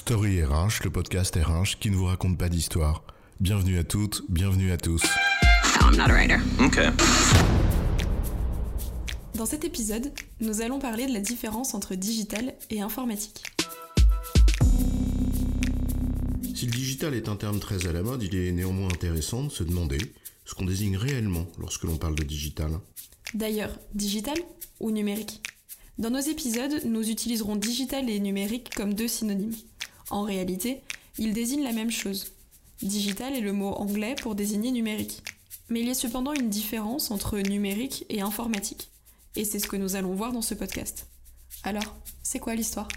Story RH, le podcast RH qui ne vous raconte pas d'histoire. Bienvenue à toutes, bienvenue à tous. I'm not a writer. Okay. Dans cet épisode, nous allons parler de la différence entre digital et informatique. Si le digital est un terme très à la mode, il est néanmoins intéressant de se demander ce qu'on désigne réellement lorsque l'on parle de digital. D'ailleurs, digital ou numérique? Dans nos épisodes, nous utiliserons digital et numérique comme deux synonymes. En réalité, ils désignent la même chose. Digital est le mot anglais pour désigner numérique. Mais il y a cependant une différence entre numérique et informatique. Et c'est ce que nous allons voir dans ce podcast. Alors, c'est quoi l'histoire?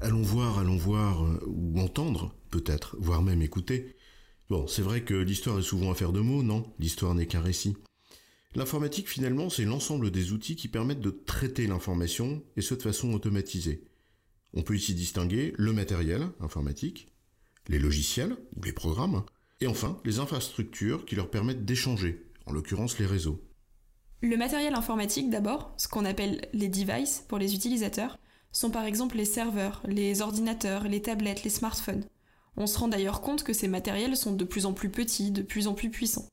Allons voir, allons voir, euh, ou entendre, peut-être, voire même écouter. Bon, c'est vrai que l'histoire est souvent affaire de mots, non? L'histoire n'est qu'un récit. L'informatique, finalement, c'est l'ensemble des outils qui permettent de traiter l'information, et ce de façon automatisée. On peut ici distinguer le matériel informatique, les logiciels ou les programmes, et enfin les infrastructures qui leur permettent d'échanger, en l'occurrence les réseaux. Le matériel informatique d'abord, ce qu'on appelle les devices pour les utilisateurs, sont par exemple les serveurs, les ordinateurs, les tablettes, les smartphones. On se rend d'ailleurs compte que ces matériels sont de plus en plus petits, de plus en plus puissants.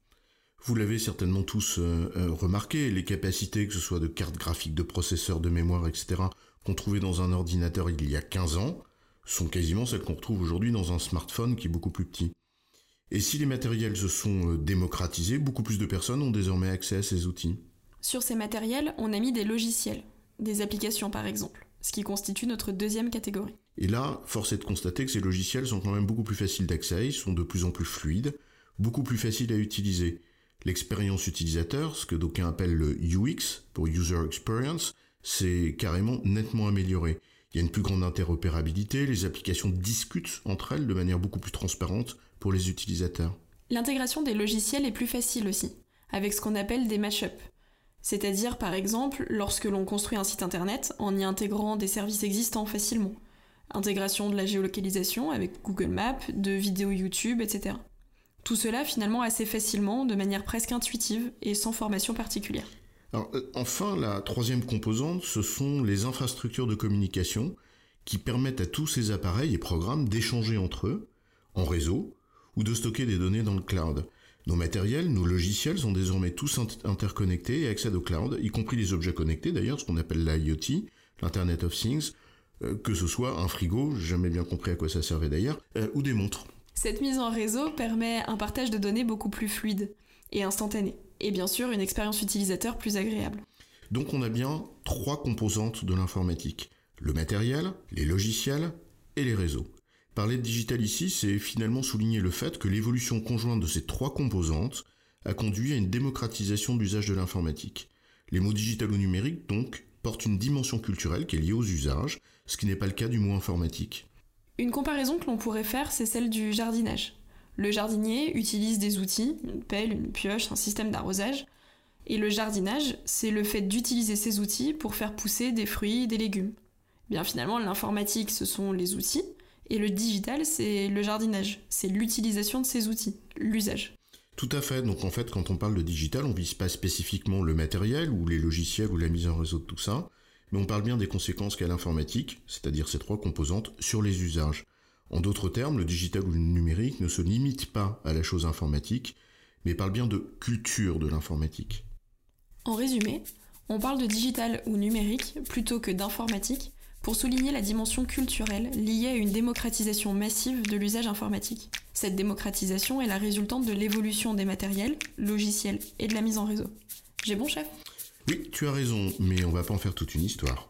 Vous l'avez certainement tous euh, euh, remarqué, les capacités, que ce soit de cartes graphiques, de processeurs, de mémoire, etc., qu'on trouvait dans un ordinateur il y a 15 ans, sont quasiment celles qu'on retrouve aujourd'hui dans un smartphone qui est beaucoup plus petit. Et si les matériels se sont euh, démocratisés, beaucoup plus de personnes ont désormais accès à ces outils. Sur ces matériels, on a mis des logiciels, des applications par exemple, ce qui constitue notre deuxième catégorie. Et là, force est de constater que ces logiciels sont quand même beaucoup plus faciles d'accès, ils sont de plus en plus fluides, beaucoup plus faciles à utiliser. L'expérience utilisateur, ce que d'aucuns appellent le UX, pour User Experience, c'est carrément nettement amélioré. Il y a une plus grande interopérabilité, les applications discutent entre elles de manière beaucoup plus transparente pour les utilisateurs. L'intégration des logiciels est plus facile aussi, avec ce qu'on appelle des mashups. C'est-à-dire, par exemple, lorsque l'on construit un site internet en y intégrant des services existants facilement. Intégration de la géolocalisation avec Google Maps, de vidéos YouTube, etc. Tout cela finalement assez facilement, de manière presque intuitive et sans formation particulière. Euh, enfin, la troisième composante, ce sont les infrastructures de communication qui permettent à tous ces appareils et programmes d'échanger entre eux, en réseau, ou de stocker des données dans le cloud. Nos matériels, nos logiciels sont désormais tous interconnectés et accèdent au cloud, y compris les objets connectés d'ailleurs, ce qu'on appelle l'IoT, l'Internet of Things, euh, que ce soit un frigo, jamais bien compris à quoi ça servait d'ailleurs, euh, ou des montres. Cette mise en réseau permet un partage de données beaucoup plus fluide et instantané, et bien sûr une expérience utilisateur plus agréable. Donc on a bien trois composantes de l'informatique. Le matériel, les logiciels et les réseaux. Parler de digital ici, c'est finalement souligner le fait que l'évolution conjointe de ces trois composantes a conduit à une démocratisation de l'usage de l'informatique. Les mots digital ou numérique, donc, portent une dimension culturelle qui est liée aux usages, ce qui n'est pas le cas du mot informatique. Une comparaison que l'on pourrait faire, c'est celle du jardinage. Le jardinier utilise des outils, une pelle, une pioche, un système d'arrosage, et le jardinage, c'est le fait d'utiliser ces outils pour faire pousser des fruits et des légumes. Bien finalement, l'informatique, ce sont les outils, et le digital, c'est le jardinage, c'est l'utilisation de ces outils, l'usage. Tout à fait. Donc en fait, quand on parle de digital, on vise pas spécifiquement le matériel ou les logiciels ou la mise en réseau de tout ça, mais on parle bien des conséquences qu'a l'informatique, c'est-à-dire ces trois composantes, sur les usages. En d'autres termes, le digital ou le numérique ne se limite pas à la chose informatique, mais parle bien de culture de l'informatique. En résumé, on parle de digital ou numérique plutôt que d'informatique pour souligner la dimension culturelle liée à une démocratisation massive de l'usage informatique. Cette démocratisation est la résultante de l'évolution des matériels, logiciels et de la mise en réseau. J'ai bon chef? Oui, tu as raison, mais on va pas en faire toute une histoire.